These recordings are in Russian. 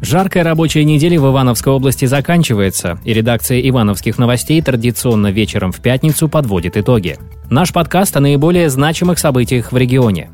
Жаркая рабочая неделя в Ивановской области заканчивается, и редакция «Ивановских новостей» традиционно вечером в пятницу подводит итоги. Наш подкаст о наиболее значимых событиях в регионе.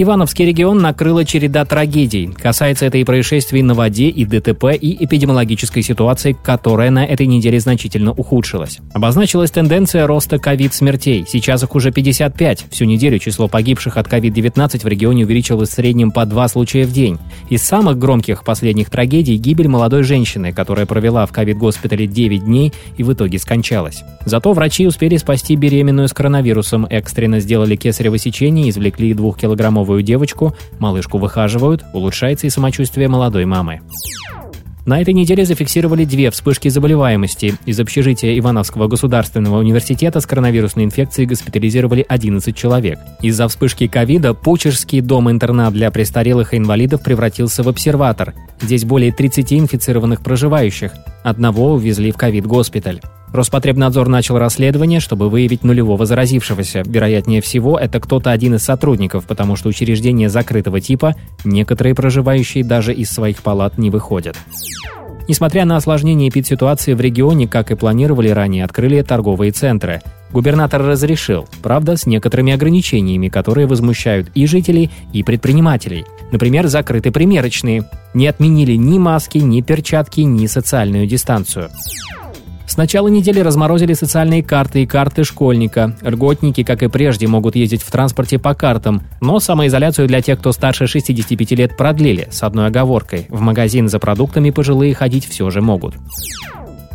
Ивановский регион накрыла череда трагедий. Касается это и происшествий на воде, и ДТП, и эпидемиологической ситуации, которая на этой неделе значительно ухудшилась. Обозначилась тенденция роста ковид-смертей. Сейчас их уже 55. Всю неделю число погибших от ковид-19 в регионе увеличилось в среднем по два случая в день. Из самых громких последних трагедий – гибель молодой женщины, которая провела в ковид-госпитале 9 дней и в итоге скончалась. Зато врачи успели спасти беременную с коронавирусом, экстренно сделали кесарево сечение, извлекли двухкилограммовую здоровую девочку, малышку выхаживают, улучшается и самочувствие молодой мамы. На этой неделе зафиксировали две вспышки заболеваемости. Из общежития Ивановского государственного университета с коронавирусной инфекцией госпитализировали 11 человек. Из-за вспышки ковида Пучерский дом-интернат для престарелых и инвалидов превратился в обсерватор. Здесь более 30 инфицированных проживающих. Одного увезли в ковид-госпиталь. Роспотребнадзор начал расследование, чтобы выявить нулевого заразившегося. Вероятнее всего, это кто-то один из сотрудников, потому что учреждения закрытого типа, некоторые проживающие даже из своих палат не выходят. Несмотря на осложнение эпидситуации в регионе, как и планировали ранее, открыли торговые центры. Губернатор разрешил, правда, с некоторыми ограничениями, которые возмущают и жителей, и предпринимателей. Например, закрыты примерочные. Не отменили ни маски, ни перчатки, ни социальную дистанцию. С начала недели разморозили социальные карты и карты школьника. Льготники, как и прежде, могут ездить в транспорте по картам, но самоизоляцию для тех, кто старше 65 лет, продлили, с одной оговоркой. В магазин за продуктами пожилые ходить все же могут.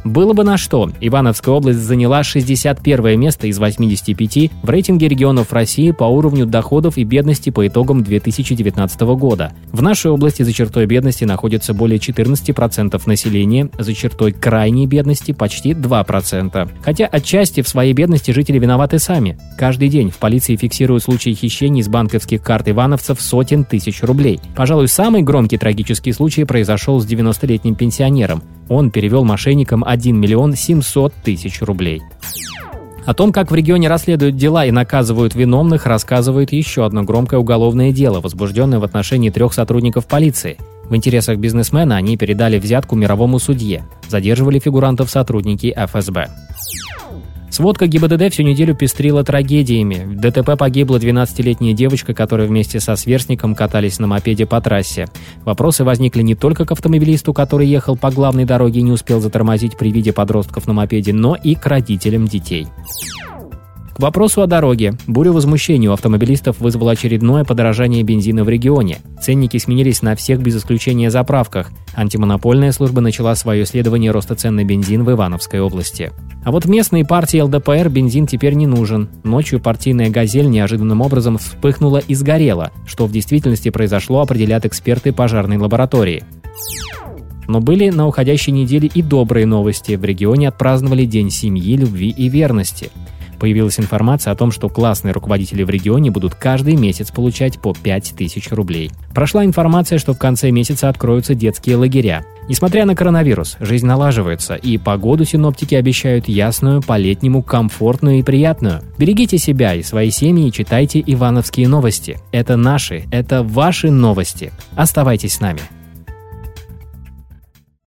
Было бы на что. Ивановская область заняла 61 место из 85 в рейтинге регионов России по уровню доходов и бедности по итогам 2019 года. В нашей области за чертой бедности находится более 14% населения, за чертой крайней бедности почти 2%. Хотя отчасти в своей бедности жители виноваты сами. Каждый день в полиции фиксируют случаи хищений с банковских карт ивановцев сотен тысяч рублей. Пожалуй, самый громкий трагический случай произошел с 90-летним пенсионером. Он перевел мошенникам 1 миллион 700 тысяч рублей. О том, как в регионе расследуют дела и наказывают виновных, рассказывает еще одно громкое уголовное дело, возбужденное в отношении трех сотрудников полиции. В интересах бизнесмена они передали взятку мировому судье. Задерживали фигурантов сотрудники ФСБ. Сводка ГИБДД всю неделю пестрила трагедиями. В ДТП погибла 12-летняя девочка, которая вместе со сверстником катались на мопеде по трассе. Вопросы возникли не только к автомобилисту, который ехал по главной дороге и не успел затормозить при виде подростков на мопеде, но и к родителям детей. К вопросу о дороге. Бурю возмущения у автомобилистов вызвало очередное подорожание бензина в регионе. Ценники сменились на всех без исключения заправках. Антимонопольная служба начала свое исследование роста цен на бензин в Ивановской области. А вот местной партии ЛДПР бензин теперь не нужен. Ночью партийная «Газель» неожиданным образом вспыхнула и сгорела, что в действительности произошло, определяют эксперты пожарной лаборатории. Но были на уходящей неделе и добрые новости. В регионе отпраздновали День семьи, любви и верности – Появилась информация о том, что классные руководители в регионе будут каждый месяц получать по 5000 рублей. Прошла информация, что в конце месяца откроются детские лагеря. Несмотря на коронавирус, жизнь налаживается, и погоду синоптики обещают ясную, по-летнему комфортную и приятную. Берегите себя и свои семьи и читайте ивановские новости. Это наши, это ваши новости. Оставайтесь с нами.